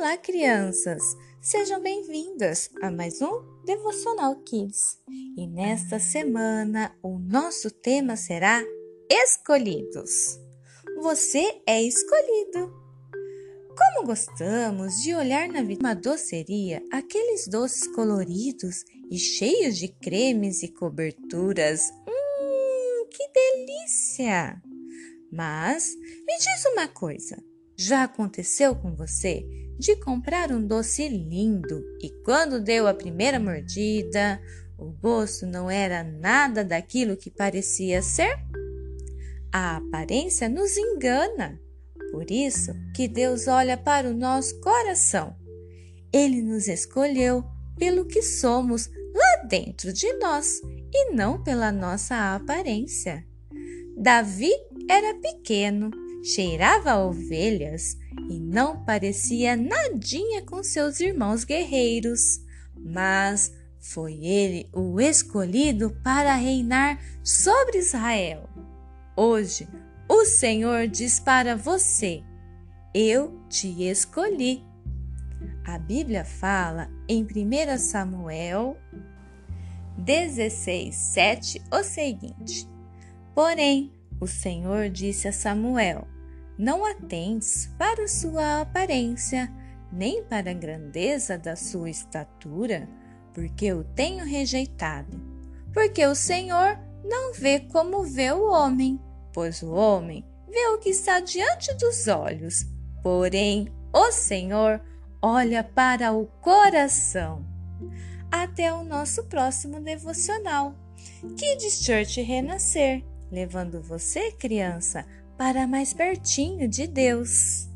Olá, crianças! Sejam bem-vindas a mais um Devocional Kids. E nesta semana o nosso tema será Escolhidos. Você é escolhido. Como gostamos de olhar na uma doceria aqueles doces coloridos e cheios de cremes e coberturas. Hum, que delícia! Mas me diz uma coisa: já aconteceu com você de comprar um doce lindo e quando deu a primeira mordida, o gosto não era nada daquilo que parecia ser? A aparência nos engana. Por isso que Deus olha para o nosso coração. Ele nos escolheu pelo que somos lá dentro de nós e não pela nossa aparência. Davi era pequeno cheirava ovelhas e não parecia nadinha com seus irmãos guerreiros, mas foi ele o escolhido para reinar sobre Israel. Hoje, o Senhor diz para você: Eu te escolhi. A Bíblia fala em 1 Samuel 16, 7 o seguinte: Porém, o Senhor disse a Samuel: Não atentes para sua aparência, nem para a grandeza da sua estatura, porque eu tenho rejeitado. Porque o Senhor não vê como vê o homem, pois o homem vê o que está diante dos olhos, porém o Senhor olha para o coração. Até o nosso próximo devocional. Kids Church Renascer levando você, criança, para mais pertinho de Deus.